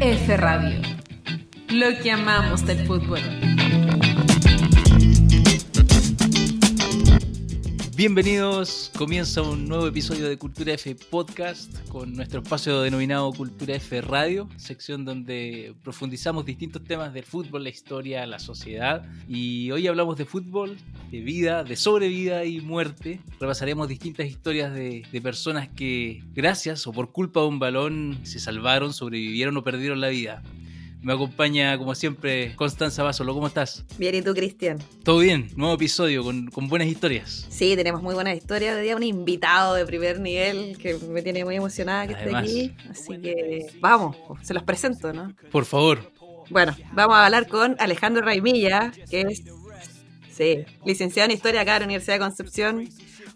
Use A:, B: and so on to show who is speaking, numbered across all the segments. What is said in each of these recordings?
A: F Radio. Lo que amamos del fútbol.
B: Bienvenidos, comienza un nuevo episodio de Cultura F Podcast con nuestro espacio denominado Cultura F Radio, sección donde profundizamos distintos temas del fútbol, la historia, la sociedad. Y hoy hablamos de fútbol, de vida, de sobrevida y muerte. Repasaremos distintas historias de, de personas que, gracias o por culpa de un balón, se salvaron, sobrevivieron o perdieron la vida. Me acompaña, como siempre, Constanza Basolo. ¿Cómo estás?
C: Bien, ¿y tú, Cristian?
B: Todo bien, nuevo episodio con, con buenas historias.
C: Sí, tenemos muy buenas historias. Hoy día un invitado de primer nivel que me tiene muy emocionada que
B: Además.
C: esté aquí. Así que vamos, se los presento, ¿no?
B: Por favor,
C: Bueno, vamos a hablar con Alejandro Raimilla, que es sí, licenciado en Historia acá en la Universidad de Concepción,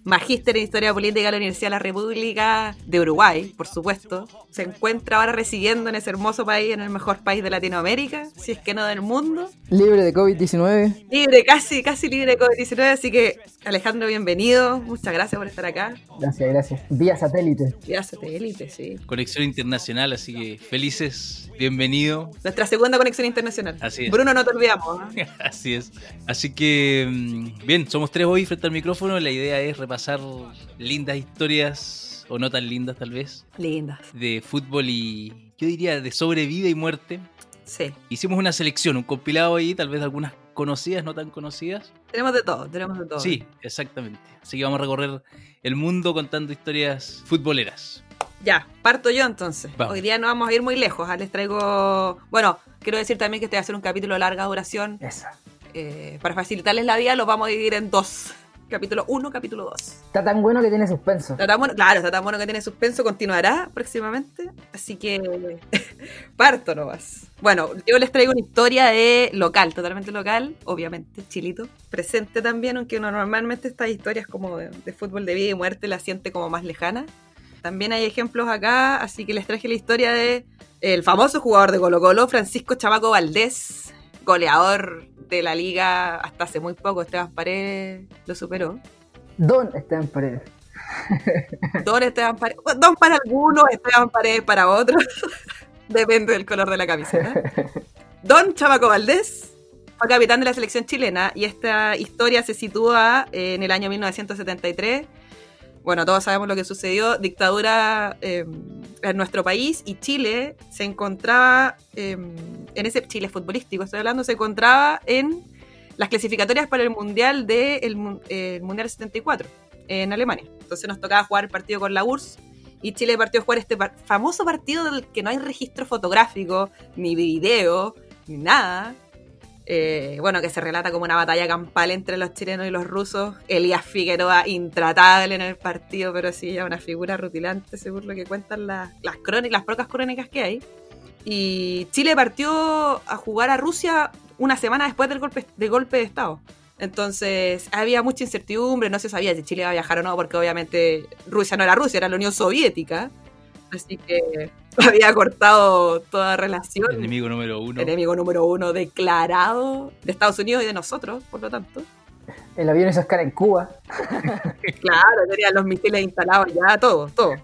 C: magíster en Historia Política de la Universidad de la República de Uruguay, por supuesto. Se encuentra ahora residiendo en ese hermoso país, en el mejor país de Latinoamérica, si es que no del mundo.
D: Libre de COVID-19.
C: Libre, casi, casi libre de COVID-19, así que Alejandro, bienvenido. Muchas gracias por estar acá.
D: Gracias, gracias. Vía satélite.
C: Ya satélite, sí.
B: conexión internacional, así que felices, bienvenido.
C: Nuestra segunda conexión internacional.
B: Así es.
C: Bruno, no te olvidamos. ¿eh?
B: Así es. Así que, mm, bien, somos tres hoy frente al micrófono. La idea es repasar lindas historias, o no tan lindas tal vez,
C: Lindas.
B: de fútbol y yo diría de sobrevida y muerte.
C: Sí.
B: Hicimos una selección, un compilado ahí, tal vez algunas conocidas, no tan conocidas.
C: Tenemos de todo, tenemos de todo.
B: Sí, exactamente. Así que vamos a recorrer el mundo contando historias futboleras.
C: Ya, parto yo entonces.
B: Vamos.
C: Hoy día no vamos a ir muy lejos. ah, Les traigo. Bueno, quiero decir también que este va a ser un capítulo de larga duración.
D: Esa.
C: Eh, para facilitarles la vida, lo vamos a dividir en dos. Capítulo 1, capítulo 2.
D: Está tan bueno que tiene suspenso.
C: Está tan bueno- claro, está tan bueno que tiene suspenso, continuará próximamente. Así que parto nomás. Bueno, yo les traigo una historia de local, totalmente local, obviamente, chilito. Presente también, aunque uno normalmente estas historias como de, de fútbol de vida y muerte las siente como más lejanas. También hay ejemplos acá, así que les traje la historia de el famoso jugador de Colo Colo, Francisco Chamaco Valdés, goleador de la liga hasta hace muy poco, Esteban Paredes lo superó.
D: Don Esteban Paredes.
C: Don Esteban Paredes. Don para algunos, Esteban Paredes para otros. Depende del color de la camiseta. Don Chamaco Valdés fue capitán de la selección chilena y esta historia se sitúa eh, en el año 1973. Bueno, todos sabemos lo que sucedió. Dictadura eh, en nuestro país y Chile se encontraba, eh, en ese Chile futbolístico, estoy hablando, se encontraba en las clasificatorias para el Mundial del Mundial 74 en Alemania. Entonces nos tocaba jugar el partido con la URSS y Chile partió a jugar este famoso partido del que no hay registro fotográfico, ni video, ni nada. Eh, bueno, que se relata como una batalla campal entre los chilenos y los rusos. Elías Figueroa intratable en el partido, pero sí, ya una figura rutilante según lo que cuentan las, las, crónicas, las pocas crónicas que hay. Y Chile partió a jugar a Rusia una semana después del golpe, del golpe de Estado. Entonces había mucha incertidumbre, no se sabía si Chile iba a viajar o no, porque obviamente Rusia no era Rusia, era la Unión Soviética. Así que había cortado toda relación.
B: Enemigo número uno.
C: Enemigo número uno declarado de Estados Unidos y de nosotros, por lo tanto.
D: El avión hizo escala en Cuba.
C: Claro, tenían los misiles instalados ya, todo, todo.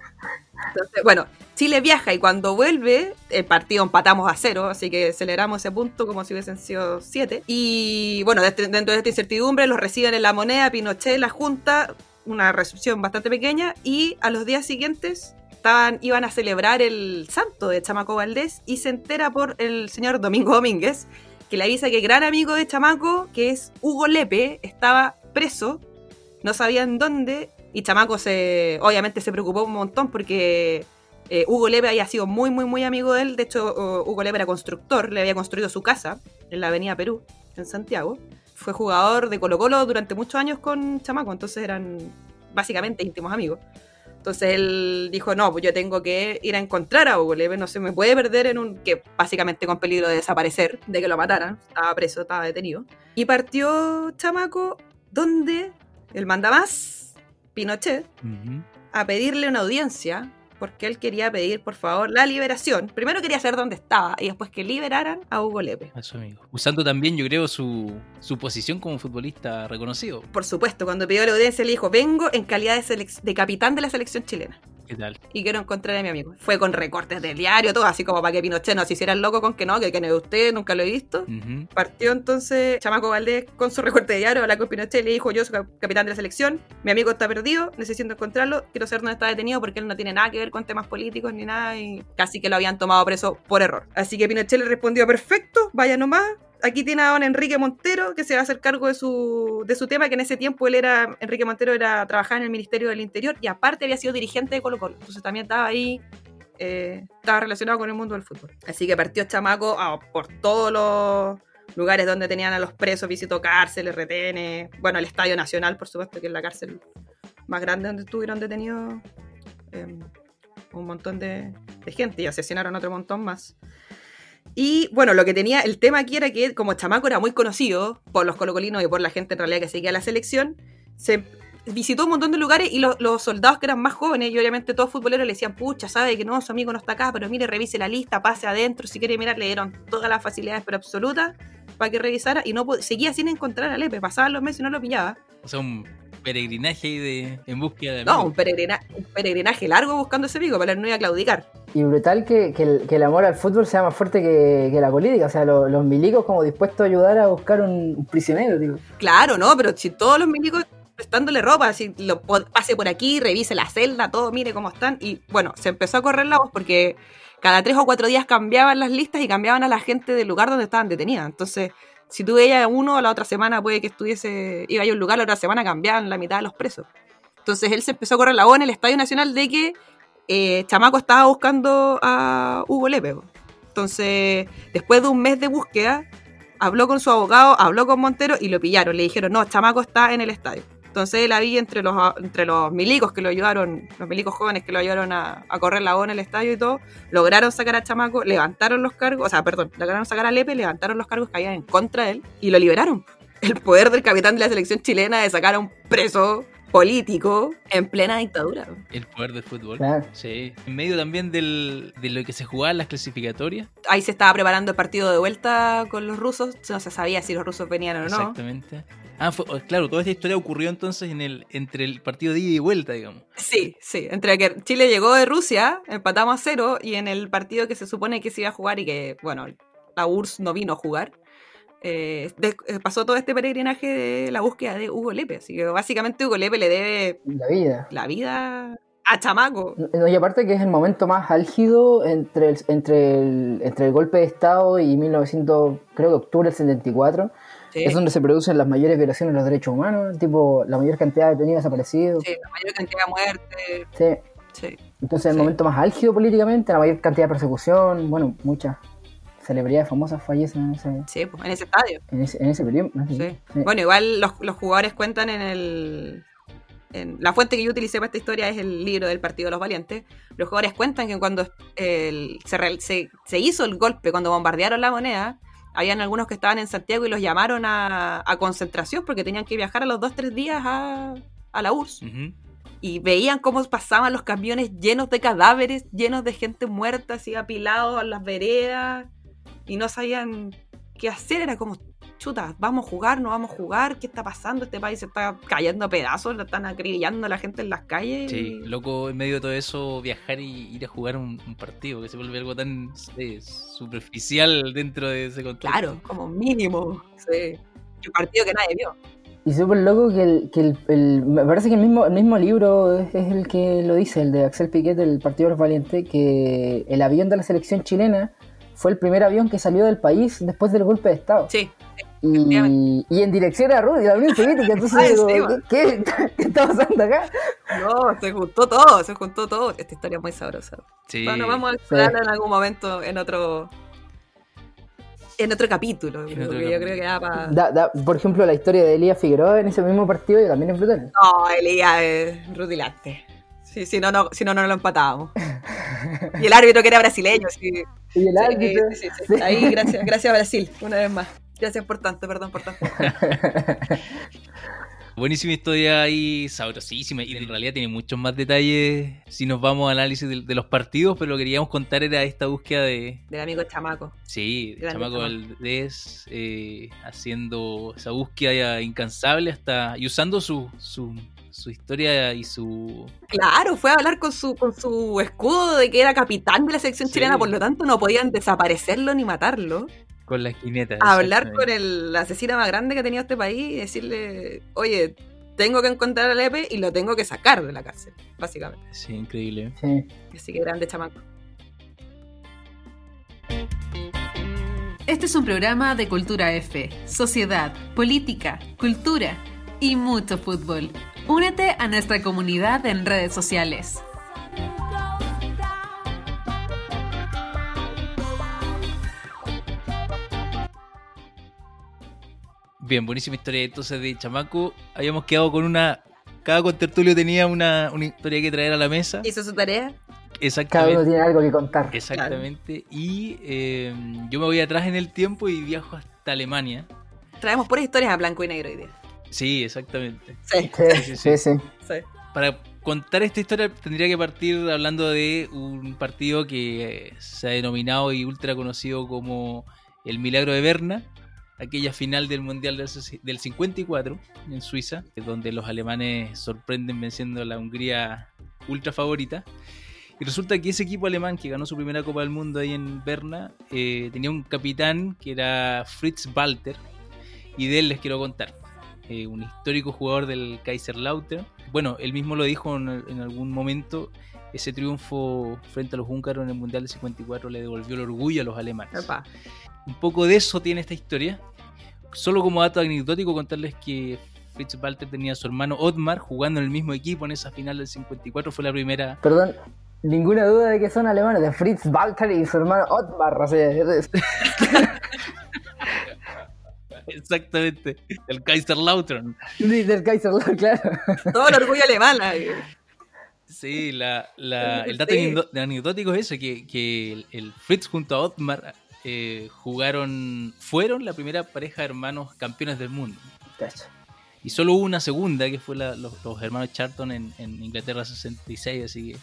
C: Entonces, bueno, Chile viaja y cuando vuelve, el partido empatamos a cero, así que celebramos ese punto como si hubiesen sido siete. Y bueno, este- dentro de esta incertidumbre los reciben en la moneda, Pinochet, la Junta, una recepción bastante pequeña, y a los días siguientes estaban, iban a celebrar el santo de Chamaco Valdés y se entera por el señor Domingo Domínguez, que le avisa que gran amigo de Chamaco, que es Hugo Lepe, estaba preso, no sabían dónde, y Chamaco se, obviamente se preocupó un montón porque eh, Hugo Lepe había sido muy, muy, muy amigo de él. De hecho, Hugo Lepe era constructor, le había construido su casa en la Avenida Perú, en Santiago. Fue jugador de Colo Colo durante muchos años con Chamaco, entonces eran básicamente íntimos amigos. Entonces él dijo, no, pues yo tengo que ir a encontrar a Hugo Lepe, no se me puede perder en un... que básicamente con peligro de desaparecer, de que lo mataran, estaba preso, estaba detenido. Y partió Chamaco, donde el mandamás, Pinochet, a pedirle una audiencia porque él quería pedir, por favor, la liberación. Primero quería saber dónde estaba y después que liberaran a Hugo Lepe.
B: A su amigo. Usando también, yo creo, su, su posición como futbolista reconocido.
C: Por supuesto, cuando pidió la audiencia le dijo, vengo en calidad de, de capitán de la selección chilena.
B: ¿Qué tal?
C: y quiero encontrar a mi amigo. Fue con recortes del diario, todo así como para que Pinochet no se hiciera el loco con que no, que quién es usted, nunca lo he visto. Partió entonces Chamaco Valdés con su recorte de diario, habló con Pinochet le dijo, yo soy cap- capitán de la selección, mi amigo está perdido, necesito encontrarlo, quiero saber dónde está detenido porque él no tiene nada que ver con temas políticos ni nada y casi que lo habían tomado preso por error. Así que Pinochet le respondió, perfecto, vaya nomás. Aquí tiene a don Enrique Montero, que se va a hacer cargo de su, de su tema, que en ese tiempo él era, Enrique Montero era trabajar en el Ministerio del Interior y aparte había sido dirigente de Colo Colo. Entonces también estaba ahí eh, estaba relacionado con el mundo del fútbol. Así que partió Chamaco a- por todos los lugares donde tenían a los presos, visitó cárceles, retenes, bueno, el Estadio Nacional, por supuesto, que es la cárcel más grande donde estuvieron detenidos eh, un montón de, de gente y asesinaron otro montón más. Y bueno, lo que tenía, el tema aquí era que como Chamaco era muy conocido por los colocolinos y por la gente en realidad que seguía la selección, se visitó un montón de lugares y los, los soldados que eran más jóvenes y obviamente todos futboleros le decían, pucha, sabe que no, su amigo no está acá, pero mire, revise la lista, pase adentro, si quiere mirar, le dieron todas las facilidades pero absolutas para que revisara y no seguía sin encontrar a Lepe, pasaban los meses y no lo pillaba.
B: O sea, un peregrinaje de, en búsqueda de
C: No, un, peregrina- un peregrinaje largo buscando ese amigo, pero él no iba a claudicar.
D: Y brutal que, que el, que el amor al fútbol sea más fuerte que, que la política. O sea, lo- los milicos como dispuestos a ayudar a buscar un, un prisionero, digo.
C: Claro, ¿no? Pero si todos los milicos prestándole ropa, si lo pase por aquí, revise la celda, todo, mire cómo están. Y bueno, se empezó a correr la voz porque cada tres o cuatro días cambiaban las listas y cambiaban a la gente del lugar donde estaban detenidas. Entonces, si tú veías uno, la otra semana puede que estuviese, iba a un lugar, la otra semana cambiaban la mitad de los presos. Entonces él se empezó a correr la voz en el Estadio Nacional de que eh, Chamaco estaba buscando a Hugo Lepe. Entonces, después de un mes de búsqueda, habló con su abogado, habló con Montero y lo pillaron. Le dijeron, no, Chamaco está en el estadio. Entonces él había entre los, entre los milicos que lo ayudaron, los milicos jóvenes que lo ayudaron a, a correr la voz en el estadio y todo, lograron sacar a Chamaco, levantaron los cargos, o sea, perdón, lograron sacar a Lepe, levantaron los cargos que habían en contra de él y lo liberaron. El poder del capitán de la selección chilena de sacar a un preso político en plena dictadura.
B: El poder del fútbol.
D: Claro.
B: Sí. En medio también del, de lo que se jugaba en las clasificatorias.
C: Ahí se estaba preparando el partido de vuelta con los rusos, no se sabía si los rusos venían o no.
B: Exactamente. Ah, fue- claro, toda esta historia ocurrió entonces en el, entre el partido de ida y vuelta, digamos.
C: Sí, sí. Entre que Chile llegó de Rusia, empatamos a cero, y en el partido que se supone que se iba a jugar y que, bueno, la URSS no vino a jugar, eh, de- eh, pasó todo este peregrinaje de la búsqueda de Hugo Lepe. Así que básicamente Hugo Lepe le debe
D: La vida.
C: la vida a Chamaco.
D: No, y aparte que es el momento más álgido entre el, entre el, entre el golpe de Estado y 1900, creo que octubre del 74,
C: Sí,
D: es donde se producen las mayores violaciones de los derechos humanos, tipo la mayor cantidad de detenidos desaparecidos.
C: sí, la mayor cantidad de muertes.
D: Sí.
C: Sí.
D: Entonces el
C: Sí.
D: momento más álgido políticamente, la mayor cantidad de persecución, bueno, muchas celebridades famosas fallecen en ese,
C: Sí, pues, en ese estadio.
D: en ese, en ese periodo. ¿no?
C: Sí.
D: Sí.
C: Bueno, igual los, los jugadores cuentan en el. en- la fuente que yo utilicé para esta historia es el libro del Partido de los Valientes. Los jugadores cuentan que cuando el- se, real- se- se hizo el golpe, cuando bombardearon la moneda, habían algunos que estaban en Santiago y los llamaron a, a concentración porque tenían que viajar a los dos, tres días a, a la URSS. Y veían cómo pasaban los camiones llenos de cadáveres, llenos de gente muerta, así apilados en las veredas, y no sabían qué hacer. Era como, chuta, vamos a jugar, no vamos a jugar, ¿qué está pasando? Este país se está cayendo a pedazos, lo están acribillando a la gente en las calles.
B: Sí, loco, en medio de todo eso, viajar y ir a jugar un, un partido, que se vuelve algo tan superficial dentro de ese contexto.
C: Claro, como mínimo. Sí. Un partido que nadie vio.
D: Y súper loco que, el, que el, el- me parece que el mismo, el mismo libro es, es el que lo dice, el de Axel Piquet del Partido de los Valientes, que el avión de la selección chilena fue el primer avión que salió del país después del golpe de Estado.
C: Sí,
D: Y, y en dirección a Rusia, la Unión Soviética. Entonces
C: Ay,
D: digo,
C: sí,
D: ¿qué, qué, qué está pasando acá?
C: no, se juntó todo, se juntó todo. Esta historia es muy sabrosa.
B: Sí.
C: Bueno, vamos a explorarla en algún momento en otro en otro capítulo,
B: En
C: porque
B: otro
C: yo creo que da para...
D: Da- da- por ejemplo, la historia de Elías Figueroa en ese mismo partido y también es brutal.
C: No, Elías es rutilante. Sí, si no, no, si no, no lo empatábamos. Y el árbitro que era brasileño, sí.
D: Y el
C: Sí,
D: árbitro.
C: sí, sí, sí. Ahí, gracias, gracias Brasil, una vez más. Gracias por tanto, perdón por tanto.
B: Buenísima historia ahí, sabrosísima. Y en realidad tiene muchos más detalles si nos vamos al análisis de, de los partidos, pero lo que queríamos contar era esta búsqueda de.
C: Del amigo chamaco.
B: Sí,
C: Grande
B: Chamaco. Valdés eh, haciendo esa búsqueda ya incansable hasta y usando su, su, su historia y su...
C: Claro, fue a hablar con su, con su escudo de que era capitán de la selección
B: Sí.
C: chilena, por lo tanto no podían desaparecerlo ni matarlo.
B: Con la esquineta.
C: A hablar con el asesino más grande que ha tenido este país y decirle, oye, tengo que encontrar a Lepe y lo tengo que sacar de la cárcel, básicamente.
B: Sí, increíble.
D: Sí.
C: Así que grande chamaco.
A: Este es un programa de Cultura F, sociedad, política, cultura y mucho fútbol. Únete a nuestra comunidad en redes sociales.
B: Bien, buenísima historia entonces de Chamaco. Habíamos quedado con una... Cada contertulio tenía una, una historia que traer a la mesa.
C: Hizo su tarea.
D: Cada uno
B: Exactamente.
D: tiene algo que contar.
B: Exactamente. Y eh, yo me voy atrás en el tiempo y viajo hasta Alemania.
C: Traemos puras historias a blanco y negro hoy día.
B: Sí, exactamente.
C: Sí,
D: Sí,
B: sí,
D: sí, sí.
C: sí.
B: Para contar esta historia tendría que partir hablando de un partido que eh, se ha denominado y ultra conocido como el Milagro de Berna, aquella final del Mundial del ses- del 54 en Suiza, donde los alemanes sorprenden venciendo a la Hungría ultra favorita. Y resulta que ese equipo alemán que ganó su primera Copa del Mundo ahí en Berna eh, tenía un capitán que era Fritz Walter, y de él les quiero contar. Eh, un histórico jugador del Kaiserslautern. Bueno, él mismo lo dijo en, en algún momento, ese triunfo frente a los húngaros en el Mundial del 54 le devolvió el orgullo a los alemanes. Un poco de eso tiene esta historia. Solo como dato anecdótico contarles que Fritz Walter tenía a su hermano Otmar jugando en el mismo equipo en esa final del 54. Fue la primera...
D: Perdón, ninguna duda de que son alemanes, de Fritz Walter y su hermano Otmar. O sea,
B: Exactamente. El Kaiserslautern.
D: del Kaiserslautern, claro.
C: Todo el orgullo alemán. ahí.
B: Sí, la, la- el dato
C: Sí.
B: anecdó- anecdótico es ese, que, que el, el Fritz junto a Otmar eh, jugaron, fueron la primera pareja de hermanos campeones del mundo.
D: Cacha.
B: Y solo hubo una segunda, que fue la- los, los hermanos Charlton en, en Inglaterra 66, así que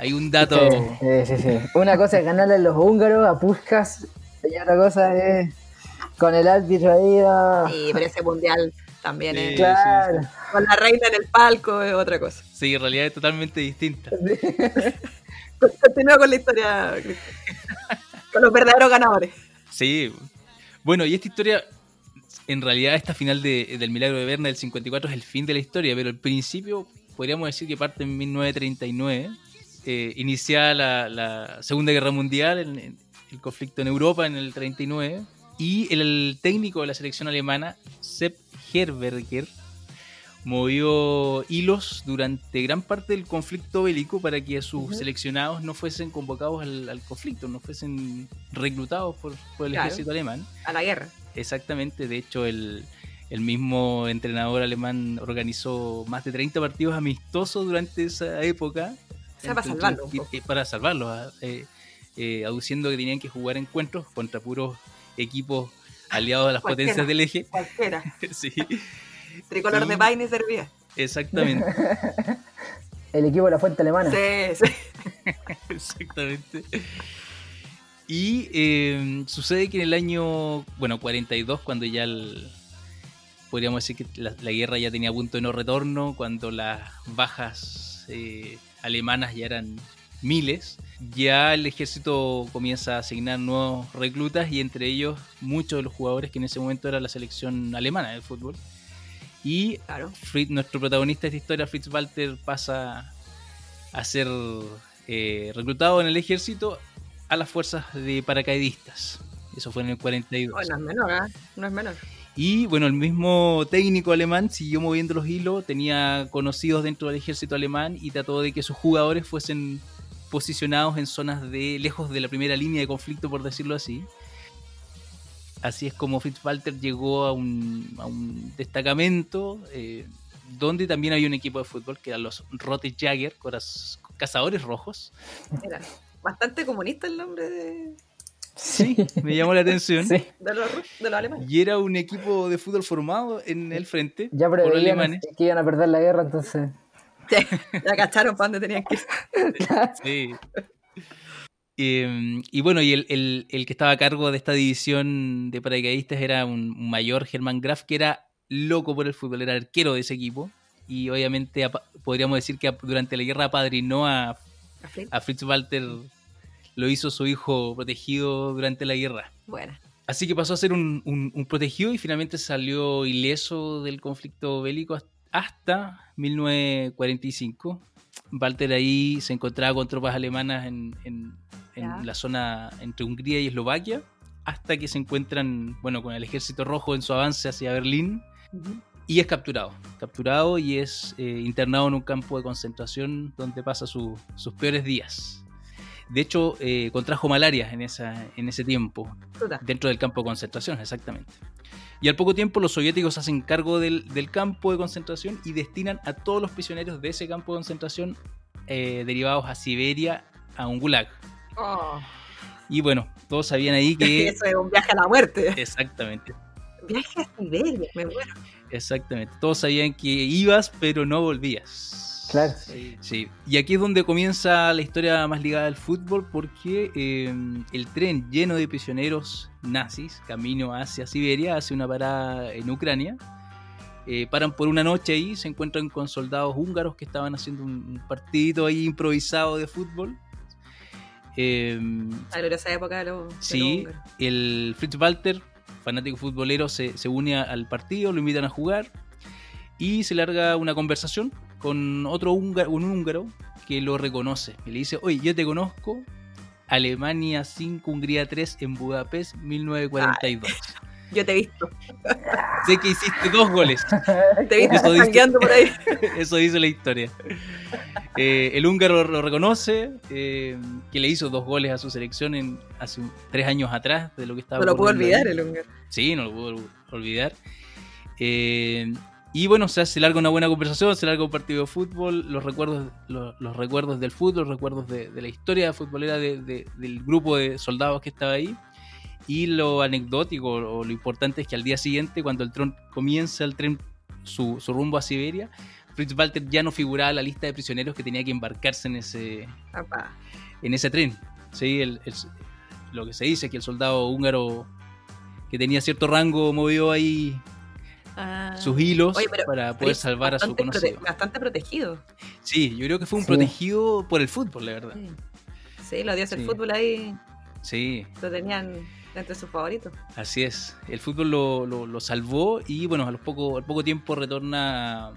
B: hay un dato...
D: Sí, sí, sí, sí. Una cosa es ganarle a los húngaros, a Puskas, y otra cosa es con el árbitro ahí. ah,
C: Sí, pero ese mundial también
B: Sí.
C: es.
D: claro.
C: Con la reina en el palco es otra cosa.
B: Sí, en realidad es totalmente distinta.
C: Continúa con la historia, Cristian. Con los verdaderos ganadores.
B: Sí. Bueno, y esta historia, en realidad esta final de- del Milagro de Berna del 54 es el fin de la historia, pero el principio podríamos decir que parte en 1939, eh, iniciada la, la Segunda Guerra Mundial, en- en el conflicto en Europa en el 39, y el, técnico de la selección alemana, Sepp Herberger, movió hilos durante gran parte del conflicto bélico para que sus seleccionados no fuesen convocados al, al conflicto, no fuesen reclutados por, por el
C: Claro.
B: ejército alemán.
C: A la guerra.
B: Exactamente, de hecho el, el mismo entrenador alemán organizó más de 30 partidos amistosos durante esa época.
C: O sea, para
B: Entre-
C: salvarlo un
B: y-
C: poco.
B: y para salvarlos, ah, eh, eh, aduciendo que tenían que jugar encuentros contra puros equipos aliados a las
C: Cualquiera.
B: potencias del eje.
C: Cualquiera.
B: sí,
C: Tricolor
B: Y-
C: de Paine servía.
B: exactamente.
D: El equipo de la fuente alemana.
C: Sí, sí.
B: Exactamente. Y eh, sucede que en el año, bueno, 42, cuando ya el- podríamos decir que la, la guerra ya tenía punto de no retorno, cuando las bajas eh, alemanas ya eran miles, ya el ejército comienza a asignar nuevos reclutas y entre ellos muchos de los jugadores que en ese momento era la selección alemana de fútbol. Y
C: Claro.
B: Fritz, nuestro protagonista de esta historia, Fritz Walter, pasa a ser eh, reclutado en el ejército a las fuerzas de paracaidistas. Eso fue en el 42.
C: Oh, no es menor, ¿ah? No es menor.
B: Y bueno, el mismo técnico alemán siguió moviendo los hilos, tenía conocidos dentro del ejército alemán y trató de que sus jugadores fuesen posicionados en zonas de lejos de la primera línea de conflicto, por decirlo así. Así es como Fitzwalter llegó a un, a un destacamento eh, donde también había un equipo de fútbol que eran los Rote Jagger, cazadores rojos.
C: Era bastante comunista el nombre de,
B: Sí, me llamó la atención.
D: Sí.
C: de los, ru- de los alemanes.
B: Y era un equipo de fútbol formado en el frente
D: Ya
B: por
D: preveían
B: alemanes.
D: que iban a perder la guerra, entonces.
C: Ya cacharon para dónde tenían que ir.
B: Sí. Eh, y bueno, y el, el- el que estaba a cargo de esta división de paracaidistas era un, mayor, Germán Graf, que era loco por el fútbol, era arquero de ese equipo. y obviamente podríamos decir que durante la guerra apadrinó a,
C: ¿A Flip?
B: a Fritz Walter, lo hizo su hijo protegido durante la guerra.
C: Bueno.
B: Así que pasó a ser un, un- un protegido y finalmente salió ileso del conflicto bélico has- hasta 1945. Walter ahí se encontraba con tropas alemanas en, en- en
C: Ya.
B: la zona entre Hungría y Eslovaquia, hasta que se encuentran bueno, con el ejército rojo en su avance hacia Berlín y es capturado. Capturado y es eh, internado en un campo de concentración donde pasa su- sus peores días. De hecho, eh, contrajo malaria en, esa, en ese tiempo, dentro del campo de concentración, exactamente. Y al poco tiempo los soviéticos hacen cargo del, del campo de concentración y destinan a todos los prisioneros de ese campo de concentración eh, derivados a Siberia, a un gulag.
C: Oh,
B: Y bueno, todos sabían ahí que...
C: Eso es un viaje a la muerte.
B: exactamente,
C: Viaje a Siberia, me muero.
B: exactamente. Todos sabían que ibas, pero no volvías.
D: Claro.
B: Sí, y aquí es donde comienza la historia más ligada al fútbol porque eh, el tren lleno de prisioneros nazis, camino hacia Siberia, hace una parada en Ucrania. Eh, paran por una noche ahí, se encuentran con soldados húngaros que estaban haciendo un, partidito ahí improvisado de fútbol. Eh,
C: La gloriosa época de los. de los
B: sí, el Fritz Walter, fanático futbolero, se, se une a- al partido, lo invitan a jugar y se larga una conversación con otro húngaro, un húngaro que lo reconoce y le dice, oye, yo te conozco, Alemania 5, Hungría 3 en Budapest 1942.
C: Yo te he visto.
B: Sé que hiciste dos goles,
C: Te he visto
B: Eso dice-
C: por ahí.
B: eso dice la historia. Eh, el húngaro lo reconoce, eh, que le hizo dos goles a su selección en, hace tres años atrás de lo que estaba
C: No lo
B: ahí.
C: olvidar el húngaro.
B: Sí, no lo puedo olvidar. Eh, y bueno, se larga una buena conversación, se larga un partido de fútbol, los recuerdos, los, los recuerdos del fútbol, los recuerdos de, de la historia futbolera de- de- del grupo de soldados que estaba ahí. Y lo anecdótico o lo importante es que al día siguiente, cuando el tren comienza el tren su, su rumbo a Siberia, Fritz Walter ya no figuraba en la lista de prisioneros que tenía que embarcarse en ese,
C: Papá.
B: en ese tren. ¿sí? El- el- lo que se dice es que el soldado húngaro que tenía cierto rango movió ahí
C: Ah.
B: sus hilos
C: Oye, pero
B: para poder salvar a su
C: prote-
B: conocido.
C: Bastante protegido.
B: Sí, yo creo que fue un
D: Sí.
B: protegido por el fútbol, la verdad.
C: Sí, Sí, los dioses
B: Sí.
C: del fútbol ahí
B: Sí,
C: lo tenían entre sus favoritos.
B: así es. El fútbol lo, lo- lo salvó y bueno, a los poco, al poco tiempo retorna,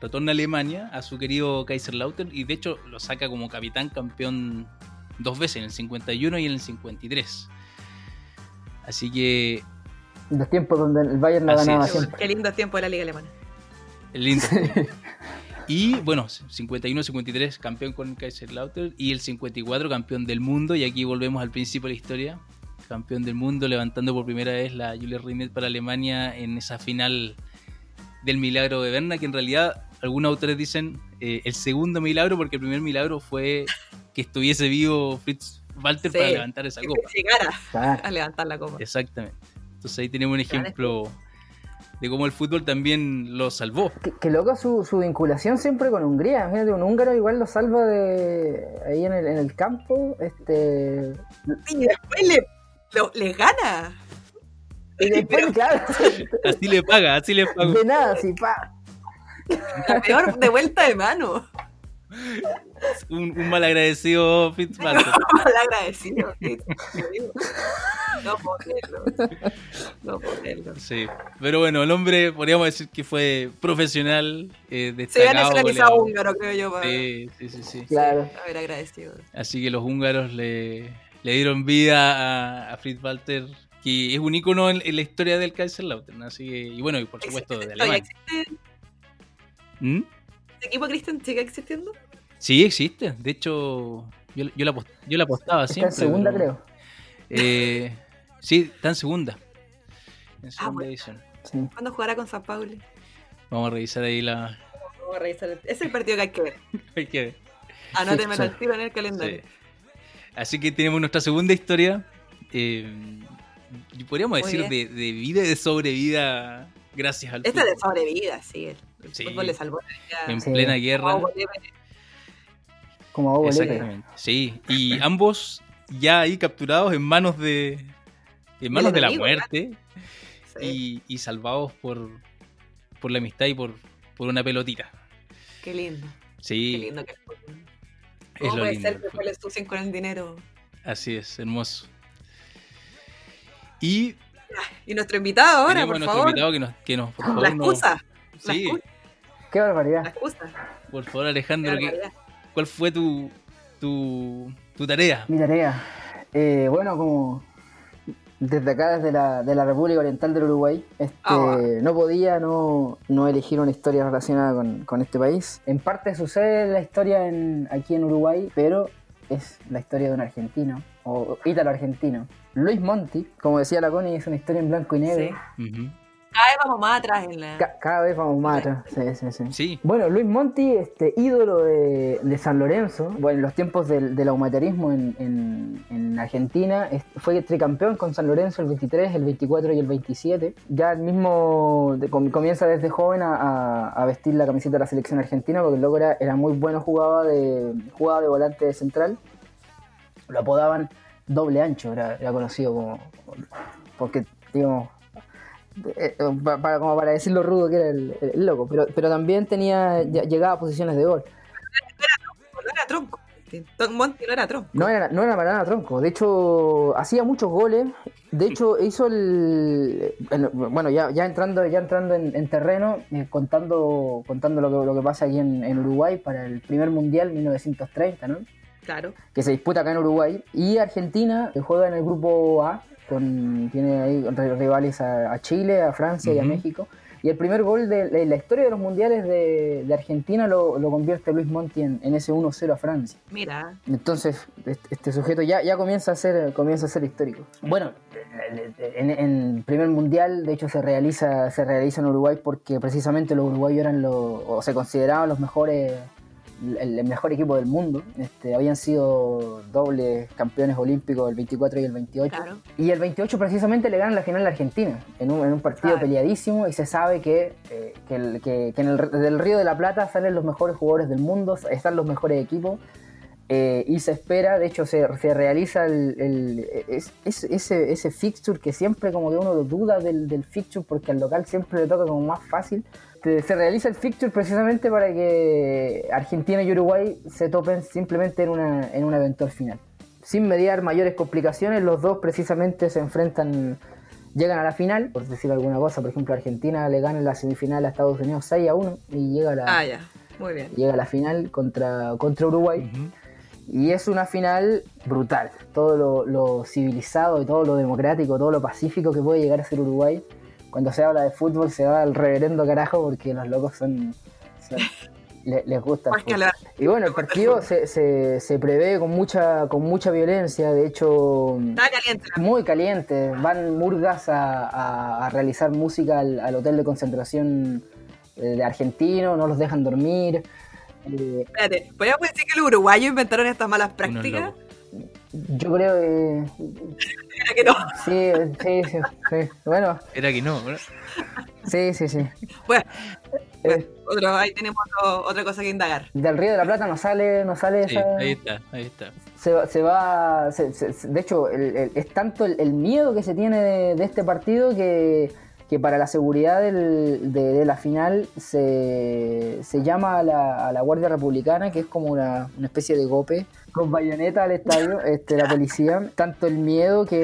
B: retorna a Alemania a su querido Kaiserslautern y de hecho lo saca como capitán campeón dos veces, en el 51 y en el 53. Así que
D: Los tiempos donde el Bayern la
B: Así
D: ganaba
B: es.
C: Qué,
D: siempre.
C: qué lindo tiempo de la Liga Alemana.
B: El lindo. Y bueno, 51-53 campeón con Kaiserslautern y el 54 campeón del mundo. Y aquí volvemos al principio de la historia. Campeón del mundo, levantando por primera vez la Julia Rimet para Alemania en esa final del milagro de Berna, que en realidad algunos autores dicen eh, el segundo milagro, porque el primer milagro fue que estuviese vivo Fritz Walter
C: Sí.
B: para levantar esa
C: Que
B: copa.
C: llegara
D: Ah,
C: a levantar la copa.
B: Exactamente. Entonces ahí tenemos un ejemplo de cómo el fútbol también lo salvó.
D: que, que loco su, su vinculación siempre con Hungría. Fíjate, un húngaro igual lo salva de ahí en el, en el campo. Este.
C: Y después le, lo- le gana.
D: Y después, claro,
B: Así le paga, así le paga.
D: de nada, así, pa.
C: La peor de vuelta de mano.
B: Un, un malagradecido Fitzpatrick.
C: Mal agradecido. sí, te digo. No puedo creerlo. No puedo creerlo.
B: Sí. Pero bueno, el hombre podríamos decir que fue profesional, eh,
C: Se había
B: destacado.
C: nacionalizado húngaro, creo yo, para
B: Sí, sí, sí, sí.
D: Claro.
C: haber agradecido.
B: Así que los húngaros le, le dieron vida a, a Fritz Walter, que es un ícono en, en la historia del Kaiserslautern. Así que, y bueno, y por supuesto de
C: ¿Todavía
B: Alemania.
C: existe?
B: ¿Mm?
C: ¿Este equipo Christian sigue existiendo?
B: Sí, existe. De hecho, yo, yo, la, yo la apostaba
D: Está
B: siempre.
D: en segunda,
B: pero-
D: creo.
B: Eh, sí, está en segunda. En segunda
C: bueno.
B: edición.
D: Sí.
C: ¿Cuándo jugará con San Paulo?
B: Vamos a revisar ahí la.
C: Vamos a revisar. el- Es el partido que hay que ver.
B: hay que ver.
C: Anótemelo
D: Sí, sí.
C: al tiro en el calendario.
B: Sí. Así que tenemos nuestra segunda historia. eh, y podríamos
C: Muy
B: decir de, de vida y de sobrevida gracias al
C: Esta es de
B: fútbol.
C: sobrevida, sí. El, el
B: Sí.
C: fútbol le salvó la vida.
B: En
D: Sí.
B: plena guerra.
C: Como
D: Lepe.
B: Exactamente. Sí, y ambos ya ahí capturados en manos de. En manos de la muerte
C: Sí.
B: y, y salvados por, por la amistad y por, por una pelotita.
C: Qué lindo.
B: Sí.
C: Qué lindo que
B: es
C: ¿Cómo
B: lo
C: puede
B: lindo
C: ser que
B: fútbol.
C: le ensucien con el dinero?
B: Así es, hermoso. Y
C: Y nuestro invitado ahora, por
B: a nuestro
C: favor.
B: invitado que nos, que nos por
C: La
B: favor, nos-
C: excusa. La
B: Sí,
C: excusa.
D: Qué
C: La
D: barbaridad.
C: excusa.
B: por favor, Alejandro, ¿qué-
C: barbaridad.
B: ¿Cuál fue tu, tu, tu tarea?
D: Mi tarea. Eh, bueno, como desde acá, desde la, de la República Oriental del Uruguay, este,
C: Ah.
D: no podía no, no elegir una historia relacionada con, con este país. En parte sucede la historia en, aquí en Uruguay, pero es la historia de un argentino, o ítalo-argentino. Luis Monti, como decía la Connie, es una historia en blanco y negro.
C: Sí. Cada vez vamos más atrás en la.
D: Ca- cada vez vamos más atrás. Sí, sí, sí.
B: Sí,
D: Bueno, Luis Monti, este ídolo de, de San Lorenzo, bueno, en los tiempos del, del aumatarismo en, en- en Argentina, fue tricampeón con San Lorenzo el 23, el 24 y el 27. Ya el mismo de- com- comienza desde joven a, a- a vestir la camiseta de la selección argentina porque el loco era, era muy bueno, jugaba de, jugaba de volante central. Lo apodaban doble ancho, era, era conocido como. Porque, digamos, eh, eh, pa- para, como para decirlo rudo que era el, el loco, pero, pero también tenía llegaba a posiciones de gol.
C: No era tronco. Monti no era tronco.
D: No era, no era para nada tronco, de hecho hacía muchos goles, de hecho hizo el, el- bueno ya, ya entrando ya entrando en, en terreno, eh, contando contando lo que, lo que pasa aquí en, en Uruguay para el primer mundial 1930, ¿no?
C: Claro.
D: que se disputa acá en Uruguay. Y Argentina que juega en el grupo A, con, tiene ahí ri- rivales a, a Chile, a Francia y a. México. Y el primer gol de, de la historia de los mundiales de, de Argentina lo, lo convierte Luis Monti en, en ese 1-0 a Francia.
C: Mira.
D: Entonces, este, este sujeto ya, ya comienza, a ser, comienza a ser histórico. Bueno, en, en el primer mundial, de hecho, se realiza, se realiza en Uruguay porque precisamente los uruguayos eran los, o se consideraban los mejores, el, mejor equipo del mundo. Este, habían sido dobles campeones olímpicos el 24 y el 28.
C: Claro.
D: Y el 28 precisamente le ganan la final a Argentina, en un, en un partido
C: Claro.
D: peleadísimo y se sabe que, eh, que, el- que- que en el del Río de la Plata salen los mejores jugadores del mundo, están los mejores equipos eh, y se espera, de hecho se, se realiza el, el- es- es- ese, ese fixture que siempre como que uno duda del, del fixture porque al local siempre le toca como más fácil. Te- Se realiza el fixture precisamente para que Argentina y Uruguay se topen simplemente en una, en una eventual final. Sin mediar mayores complicaciones, los dos precisamente se enfrentan, llegan a la final, por decir alguna cosa, por ejemplo Argentina le gana en la semifinal a Estados Unidos 6 a 1 y llega a la,
C: Ah, ya. Muy bien.
D: llega a la final contra, contra Uruguay.
B: Ujú.
D: Y es una final brutal. Todo lo, lo civilizado y todo lo democrático, todo lo pacífico que puede llegar a ser Uruguay. Cuando se habla de fútbol se va al reverendo carajo porque los locos son... son- le- les gusta el fútbol. Y bueno, el partido se, se, se prevé con mucha, con mucha violencia. De hecho,
C: Está caliente.
D: muy caliente. Van murgas a, a- a realizar música al, al hotel de concentración eh, de argentino, no los dejan dormir. Eh,
C: Espérate, ¿podríamos decir que los uruguayos inventaron estas malas prácticas?
D: Yo creo que
C: Mira que no.
D: Sí, sí, sí, sí. Bueno,
B: Era que no,
D: sí, sí, sí.
C: Bueno,
D: Eh,
C: otro, ahí tenemos otro- otra cosa que indagar.
D: del Río de la Plata no sale, no sale
B: Sí,
D: esa.
B: ahí está, ahí está.
D: Se, va- se va. se- se- de hecho, el- el- es tanto el, el miedo que se tiene de, de este partido que, que para la seguridad del- de, de la final se, se llama a la, a la Guardia Republicana, que es como una, una especie de gope, con bayoneta al estadio, este, la policía. Tanto el miedo que,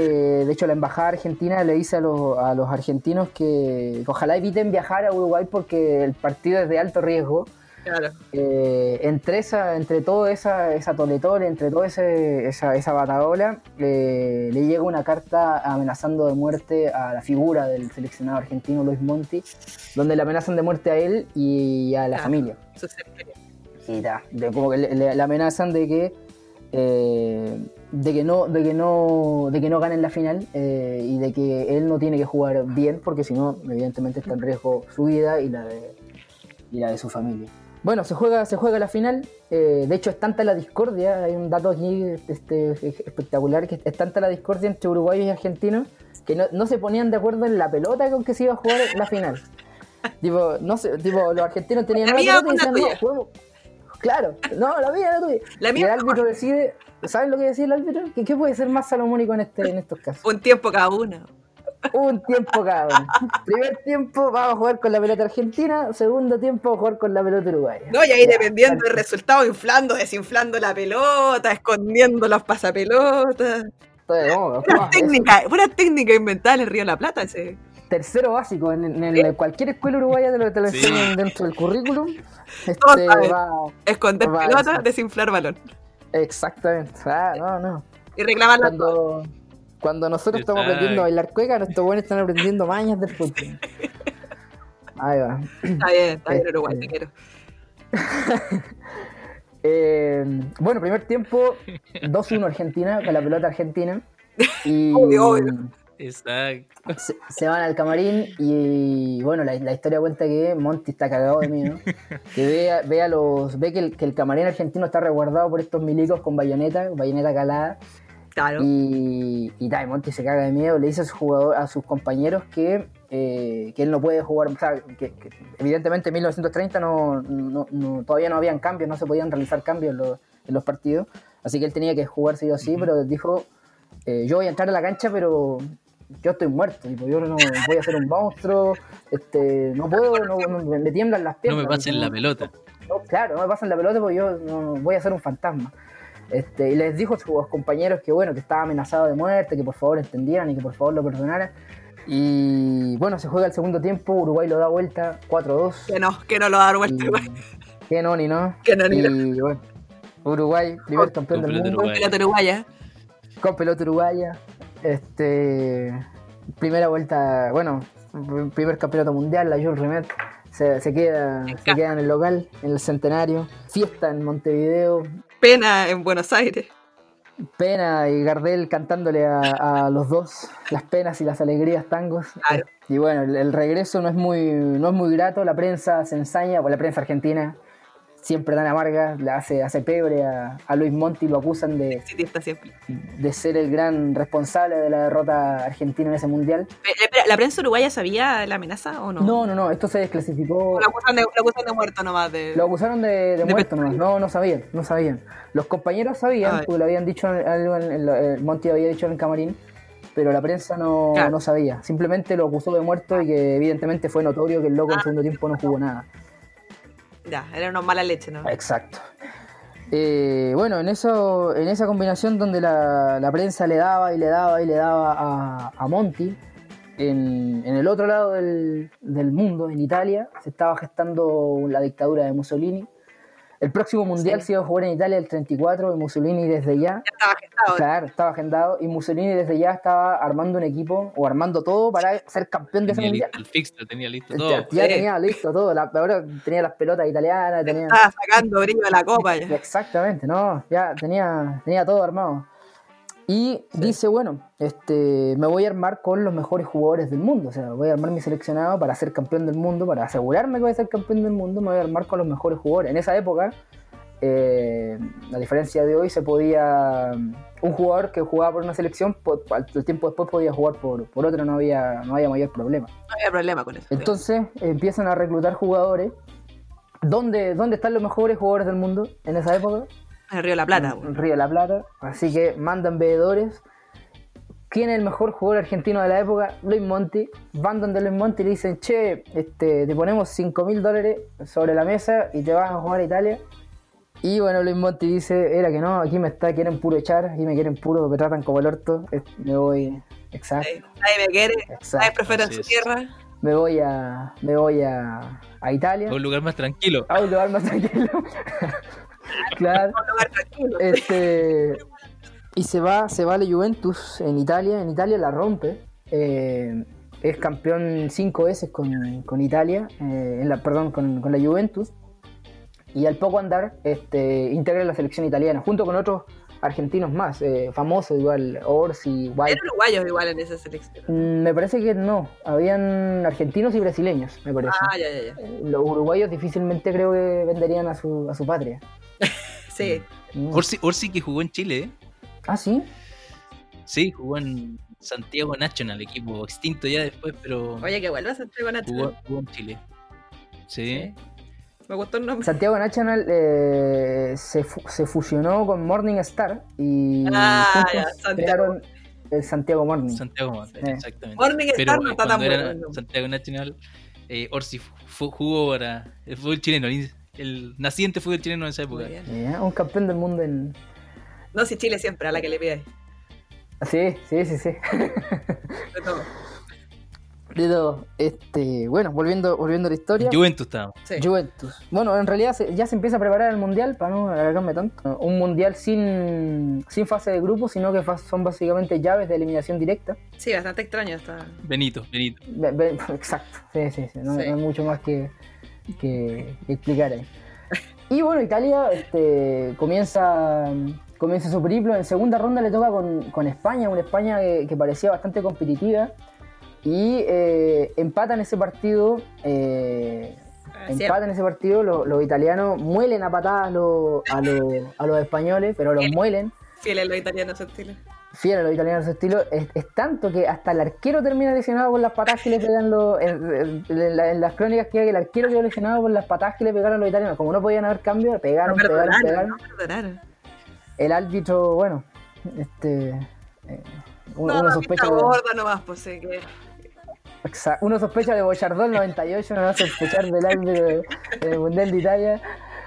D: de hecho, la embajada argentina le dice a los, a los argentinos que, ojalá eviten viajar a Uruguay porque el partido es de alto riesgo.
C: Claro.
D: Eh, entre esa, entre toda esa, esa toletole, entre toda esa, esa bataola, eh, le llega una carta amenazando de muerte a la figura del seleccionado argentino Luis Monti, donde le amenazan de muerte a él y a la familia.
C: Eso es.
D: Y de- como que le, le- le amenazan de que eh, de que no de que no de que no ganen la final eh, y de que él no tiene que jugar bien porque si no evidentemente está en riesgo su vida y la de y la de su familia. Bueno se juega se juega la final eh, de hecho es tanta la discordia hay un dato aquí este, espectacular que es tanta la discordia entre uruguayos y argentinos que no, no se ponían de acuerdo en la pelota con que se iba a jugar la final. Tipo no sé tipo los argentinos tenían una pelota y decían no
C: tuya".
D: juguemos Claro, no, la mía, la tuya.
C: La
D: y
C: mía
D: el árbitro decide, ¿saben lo que decía el árbitro? ¿Qué, qué puede ser más salomónico en, este, en estos casos?
C: Un tiempo cada uno.
D: Un tiempo cada uno. Primer tiempo vamos a jugar con la pelota argentina, segundo tiempo vamos a jugar con la pelota uruguaya.
C: No, y ahí
D: Ya,
C: dependiendo del resultado, inflando, desinflando la pelota, escondiendo los pasapelotas.
D: Entonces, no, no,
C: Pura
D: es
C: técnica, pura técnica inventada en el Río de la Plata ese.
D: Tercero básico. En, en el- cualquier escuela uruguaya te lo, te lo
B: Sí.
D: enseñan dentro del currículum. Este, va,
C: Esconder
D: Va,
C: pelota, desinflar balón.
D: exactamente. Ah, no, no.
C: Y reclamar la
D: Cuando, cuando nosotros estamos aprendiendo a bailar cueca, nuestros buenos están aprendiendo mañas del fútbol. Ahí va.
C: Está bien, está bien,
D: Este-
C: Uruguay, te quiero.
D: Eh, bueno, primer tiempo, 2-1 Argentina, con la pelota argentina. Y
C: Obvio, obvio.
B: Exacto.
D: Se, se van al camarín y bueno, la, la historia cuenta que Monty está cagado de miedo. Que ve, a- ve a los, ve que el, que el camarín argentino está resguardado por estos milicos con bayoneta, bayoneta calada.
C: Claro.
D: Y, y, y Monty se caga de miedo, le dice a sus, jugador, a sus compañeros que, eh, que él no puede jugar, o sea, que, que evidentemente en 1930 no, no- no- todavía no habían cambios, no se podían realizar cambios en los, en los partidos, así que él tenía que jugar sí o sí, pero dijo, eh, yo voy a entrar a la cancha, pero yo estoy muerto, tipo, yo no voy a ser un monstruo, este, no puedo, no, no- me tiemblan las
B: No
D: piernas.
B: me pasen la pelota.
D: no, claro, no me pasan la pelota porque yo no, voy a ser un fantasma. Este, y les dijo a sus compañeros que bueno, que estaba amenazado de muerte, que por favor entendieran y que por favor lo perdonaran. Y bueno, se juega el segundo tiempo, Uruguay lo da vuelta, 4-2.
C: Que no, que no lo va a dar vuelta.
D: Que no, ni no.
C: Que no, ni no.
D: Bueno, Uruguay, primer campeón
B: Con
D: del mundo,
B: uruguaya.
C: Pelota uruguaya.
D: con pelota uruguaya. Este, primera vuelta, bueno, primer campeonato mundial, la Jules Rimet. Se, se queda, se queda en el local, en el centenario. Fiesta en Montevideo,
C: Pena en Buenos Aires.
D: Pena y Gardel cantándole a, a los dos las penas y las alegrías tangos.
C: Claro.
D: Y bueno, el, el regreso no es muy no es muy grato, la prensa se ensaña, pues la prensa argentina siempre tan amarga, le hace, hace pebre a, a Luis Monti, lo acusan de, de ser el gran responsable de la derrota argentina en ese mundial.
C: Eh, espera, ¿La prensa uruguaya sabía la amenaza o no?
D: No, no, no, esto se desclasificó.
C: Lo acusan de, lo de muerto nomás. De...
D: Lo acusaron de, muerto nomás. No, no sabían, no sabían. Los compañeros sabían, porque lo habían dicho en- algo en, en- eh, Monty había dicho en el camarín, pero la prensa no,
C: Claro.
D: no sabía. Simplemente lo acusó de muerto y que evidentemente fue notorio que el loco en
C: Ah.
D: segundo tiempo no jugó nada.
C: Ya, era una mala leche, ¿no?
D: Exacto. Eh, bueno, en eso, en esa combinación donde la, la prensa le daba y le daba y le daba a, a en, en el otro lado del, del mundo, en Italia, se estaba gestando la dictadura de Mussolini. El próximo mundial
C: Sí.
D: se iba a jugar en Italia el 34 y Mussolini desde ya,
C: Ya estaba gestado.
D: claro, estaba agendado y Mussolini desde ya estaba armando un equipo o armando todo para ser campeón de ese
B: Tenía
D: mundial.
B: listo el fixture, tenía listo
D: Ya,
B: todo.
D: ya
C: Sí.
D: tenía listo todo, la, ahora tenía las pelotas italianas, tenía...
C: Estaba sacando brillo de la copa ya.
D: Exactamente, no, ya tenía, tenía todo armado. Y dice, bueno, este, me voy a armar con los mejores jugadores del mundo. O sea, voy a armar mi seleccionado para ser campeón del mundo, para asegurarme que voy a ser campeón del mundo, me voy a armar con los mejores jugadores. En esa época, eh, a diferencia de hoy, se podía. Un jugador que jugaba por una selección, po- al al tiempo después podía jugar por, por otra, no había, no había mayor problema.
C: No había problema con eso.
D: Entonces empiezan a reclutar jugadores. ¿Dónde, ¿Dónde están los mejores jugadores del mundo en esa época?
C: En el Río de la Plata.
D: en Río de la Plata. Así que mandan veedores. ¿Quién es el mejor jugador argentino de la época? Luis Monti. Van donde Luis Monti y le dicen, che, este, te ponemos 5 mil dólares sobre la mesa y te vas a jugar a Italia. Y bueno, Luis Monti dice, era que no, aquí me está, quieren puro echar, aquí me quieren puro, me tratan como el orto. Me voy, exacto,
C: Nadie me quiere, nadie profeta en su tierra.
D: Me voy a, me voy a, a Italia.
B: A un lugar más tranquilo.
D: A un lugar más tranquilo. claro. Este, y se va, se va a la Juventus en Italia. En Italia la rompe. Eh, es campeón cinco veces con, con Italia, eh, en la, perdón, con, con la Juventus. Y al poco andar, este, integra la selección italiana, junto con otros argentinos más, eh, famosos igual, Orsi, White.
C: Eran uruguayos igual en esa selección.
D: Mm, Me parece que no, habían argentinos y brasileños, me parece.
C: Ah, ya, ya, ya.
D: Los uruguayos difícilmente creo que venderían a su, a su patria.
C: Sí.
D: Mm.
B: Orsi, Orsi que jugó en Chile, ¿eh?
D: Ah, sí.
B: Sí, jugó en Santiago National, equipo extinto ya después, pero
C: Oye, que vuelvas a entregar una
B: jugó, jugó en Chile. Sí.
C: Me gustó el nombre.
D: Santiago National eh, se, fu- se fusionó con Morning Star y
C: Ah, ya, Santiago.
D: crearon el Santiago Morning.
B: Santiago Morning,
D: Sí.
B: exactamente.
C: Morning
B: Pero
C: Star no está tan bueno.
B: Santiago Nacional, eh, Orsi jugó para el fútbol chileno, el, el naciente fútbol chileno en esa época.
C: Bien.
D: Ya, Un campeón del mundo en...
C: No, si Chile siempre, a la que le pidáis.
D: Sí, sí, sí, sí.
C: De todo.
D: De todo. Este, bueno, volviendo, volviendo a la historia.
B: Juventus estaba.
C: Sí.
D: Juventus. Bueno, en realidad se- ya se empieza a preparar el mundial, para no alargarme tanto. Un mundial sin, sin fase de grupo, sino que fa- son básicamente llaves de eliminación directa.
C: Sí, bastante extraño está.
B: Benito, Benito.
D: Ve- ve- Exacto, sí, sí, sí. No,
C: Sí.
D: no hay mucho más que, que- que explicar ahí. Y bueno, Italia este, comienza, comienza su periplo. En segunda ronda le toca con, con España, una España que, que parecía bastante competitiva. Y eh, empatan ese partido. eh, empatan ese partido. Los, los italianos muelen a patadas a los, a los, a los españoles, pero los muelen.
C: Fiel a los italianos su estilo.
D: Fiel a los italianos de su estilo, es, es tanto que hasta el arquero termina lesionado por las patadas que le pegan los. En, en- en la- en las crónicas que hay, el arquero quedó lesionado por las patadas que le pegaron los italianos. Como no podían haber cambio, pegaron,
C: No
D: pegaron, pegaron.
C: no.
D: El árbitro, bueno, este. eh, uno,
C: No,
D: uno
C: no,
D: sospecha
C: gorda nomás, pues sí, que.
D: Exa- uno sospecha de Bochardón 98, no va a sospechar del árbitro de- del Mundial de Italia.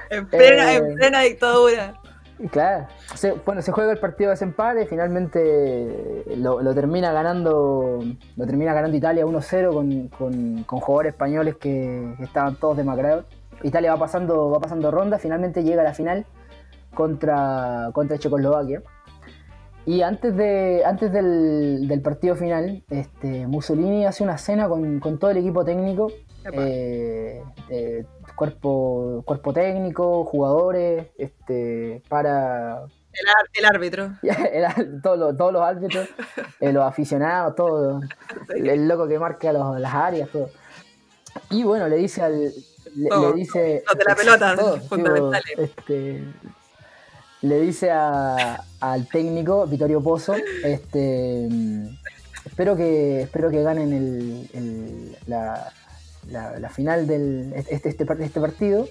C: En plena,
D: Eh.
C: en plena dictadura.
D: Y Claro, se- bueno, se juega el partido de desempate, finalmente lo, lo termina ganando lo termina ganando Italia 1-0 con, con- con jugadores españoles que, que estaban todos demacrados. Italia va pasando, va pasando ronda, finalmente llega a la final contra, contra Checoslovaquia. Y antes de antes del, del partido final, este, Mussolini hace una cena con, con todo el equipo técnico, eh, eh, cuerpo, cuerpo técnico, jugadores, este, para
C: El, ar- el árbitro.
D: todos, los, todos los árbitros, eh, los aficionados, todo, el, el loco que marca los- las áreas, todo. Y bueno, le dice al. Le,
C: Todo,
D: le dice.
C: los de la pelota, fundamentales.
D: este, le dice a- al técnico, Vittorio Pozzo, este. Espero que, espero que ganen el, el- la, la- la final del este, este, este partido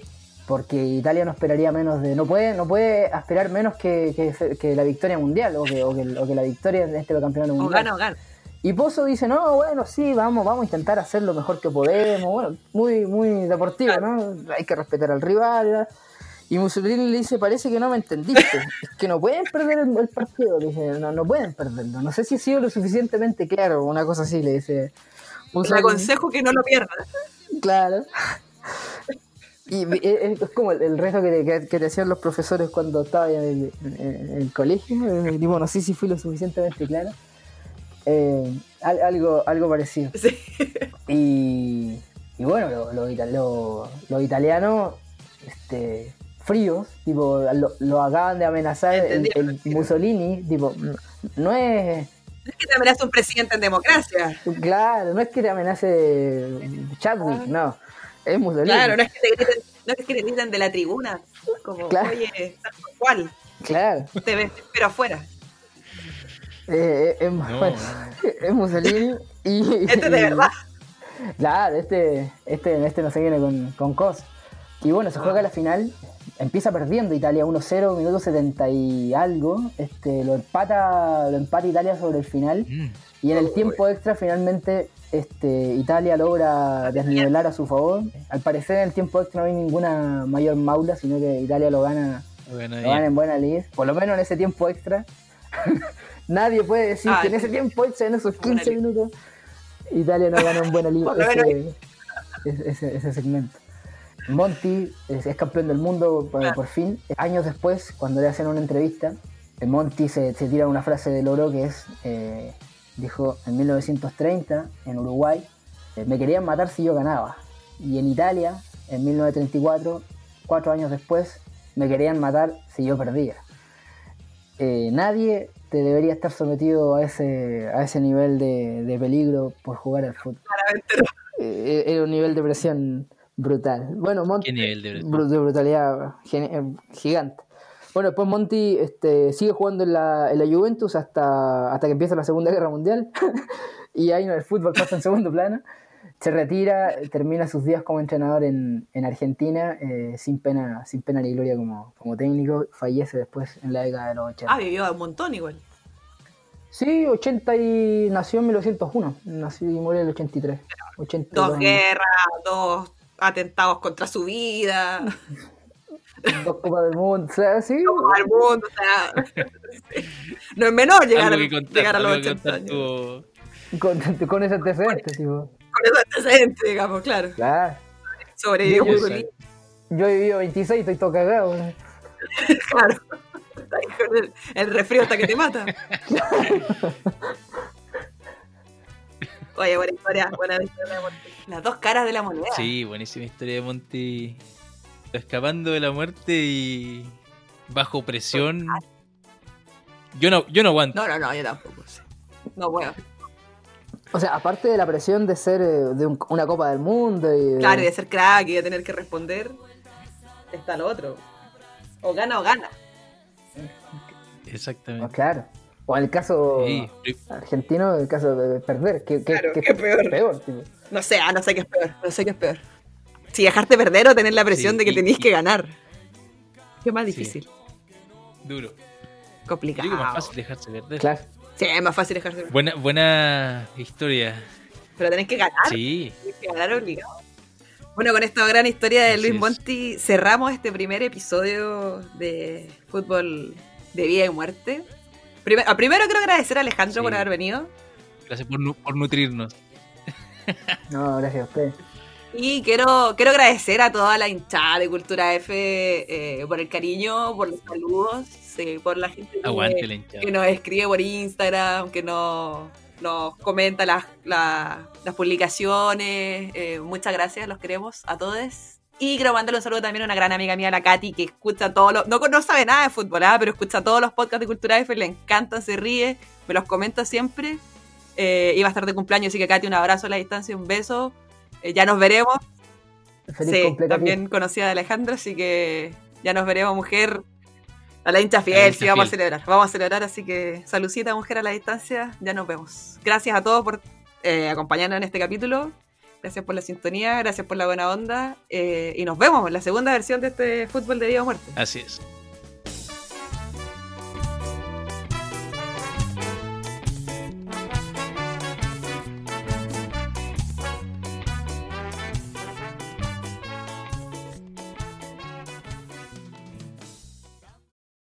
D: porque Italia no esperaría menos de no puede no puede esperar menos que, que- que la victoria mundial o que, o que- o que la victoria en este campeonato
C: O
D: mundial
C: gana o gana.
D: y Pozo dice no bueno sí vamos vamos a intentar hacer lo mejor que podemos bueno muy muy deportivo no hay que respetar al rival ¿verdad? Y Mussolini le dice parece que no me entendiste es que no pueden perder el, el partido le dice no no pueden perderlo no sé si he sido lo suficientemente claro una cosa así le dice
C: Le
D: Mussolini.
C: aconsejo que no lo pierda.
D: Claro. Y es como el, el reto que te, que- te hacían los profesores cuando estaba en el, en el colegio. eh, Tipo, no sé si fui lo suficientemente claro. Eh, al- algo, algo parecido.
C: Sí.
D: Y, y bueno, los lo, lo- italianos este, fríos, tipo, lo, lo acaban de amenazar el. Mussolini, tipo, no es
C: No es que te amenaza un presidente en democracia.
D: Claro, no es que te amenace Chadwick, no. Es Mussolini.
C: Claro, no es que te griten, no es que te griten de la tribuna. Como,
D: Claro.
C: oye, cual,
D: Claro.
C: te ves, pero afuera.
D: Eh, eh,
B: No,
D: bueno, es Mussolini y.
C: Este es de verdad.
D: Claro, este, este, este no se viene con, con cosas. Y bueno, se juega la final. Empieza perdiendo Italia 1-0, minuto 70 y algo. Este, lo empata, lo empata Italia sobre el final.
B: Mm.
D: Y en el tiempo extra finalmente este, Italia logra desnivelar a su favor. Al parecer en el tiempo extra no hay ninguna mayor maula, sino que Italia lo gana,
B: Bueno,
D: lo gana en buena lid. Por lo menos en ese tiempo extra. Nadie puede decir
C: Ah,
D: que en ese tiempo extra, en esos
C: buena
D: 15
C: lid.
D: minutos, Italia no ganó en buena lid ese- ese segmento. Monty es, es campeón del mundo por, fin. Años después, cuando le hacen una entrevista, Monty se, se tira una frase de Loro que es, eh, dijo, en 1930, en Uruguay, eh, me querían matar si yo ganaba. Y en Italia, en 1934, cuatro años después, me querían matar si yo perdía. Eh, nadie te debería estar sometido a ese, a ese nivel de, de peligro por jugar al fútbol.
C: Claramente.
D: Eh, era un nivel de presión brutal. Bueno, Monty,
B: ¿Qué nivel de presión?
D: bru- de brutalidad eh, gigante. Bueno, después Monty este, sigue jugando en la, en la Juventus hasta, hasta que empieza la Segunda Guerra Mundial. y ahí el fútbol pasa en segundo plano. Se retira, termina sus días como entrenador en, en Argentina, eh, sin, pena, sin pena ni gloria como, como técnico. Fallece después en la década de los 80.
C: Ah, vivió un montón igual.
D: Sí, 80 y nació en 1901. Nació y murió en el 83. 82
C: Dos guerras, dos atentados contra su vida,
D: Dos Copas del Mundo. O sea, sí.
C: todo el mundo, o sea, no es menor llegar, a,
B: contar,
C: llegar a los
B: algo que
C: 80
B: contar
C: años.
B: tu-
D: Con, con ese antecedente, tipo.
C: Con ese antecedente, digamos, claro.
D: Claro.
C: Sobrevivió
D: Yo-
C: un
B: yo-
D: Yo he vivido 26 y estoy todo cagado. ¿no?
C: claro. Está ahí con el, el resfrío hasta que te mata. Oye, buena historia, buena historia de Monty. Las dos caras de la moneda.
B: Sí, buenísima historia de Monty. Escapando de la muerte y bajo presión. Yo no, yo no aguanto.
C: No, no, no, yo tampoco. sí. No puedo.
D: O sea, aparte de la presión de ser eh, de un- una Copa del Mundo y de-
C: Claro, y de ser crack y de tener que responder, está lo otro. O gana o gana.
B: Exactamente.
D: claro. O en el caso
B: Sí,
D: argentino, el caso de perder, que,
C: Claro,
D: que
C: qué peor.
D: tipo.
C: No sé, ah, no sé qué es peor. No sé qué es peor. Si dejarte perder o tener la presión
B: Sí,
C: de que tenéis que ganar. Qué más
B: Sí.
C: difícil.
B: duro.
C: Complicado.
B: digo más fácil dejarse perder.
D: Claro.
C: Sí, es más fácil dejarse perder.
B: Buena, buena historia.
C: Pero tenés que ganar.
B: Sí,
C: Tienes que ganar obligado. Bueno, con esta gran historia de
B: Así
C: Luis
B: es.
C: Monti cerramos este primer episodio de fútbol de vida y muerte. Primer- a primero quiero agradecer a Alejandro
B: Sí.
C: por haber venido.
B: gracias por, nu- por nutrirnos.
D: No, gracias a usted.
C: Y quiero, quiero agradecer a toda la hinchada de Cultura F eh, por el cariño, por los saludos, sí, por la gente que,
B: la
C: nos escribe por Instagram, que nos, nos comenta las, las- las publicaciones. eh, muchas gracias, los queremos a todos. Y quiero mandarle un saludo también a una gran amiga mía, la Katy, que escucha todos los. No, no sabe nada de fútbol, ¿ah? pero escucha todos los podcasts de Cultura F, le encantan, se ríe, me los comenta siempre. Eh, iba a estar de cumpleaños, así que Katy, un abrazo a la distancia, un beso. Eh, ya nos veremos.
D: Feliz
C: Sí,
D: cumpleaños.
C: también conocida de Alejandro, así que ya nos veremos, mujer. A la hincha
B: la
C: fiel,
B: hincha
C: sí, vamos a celebrar. Vamos a celebrar, así que saludcita, mujer, a la distancia. Ya nos vemos. Gracias a todos por eh, acompañarnos en este capítulo. Gracias por la sintonía, gracias por la buena onda. eh, y nos vemos en la segunda versión de este fútbol de vida o muerte.
B: Así es.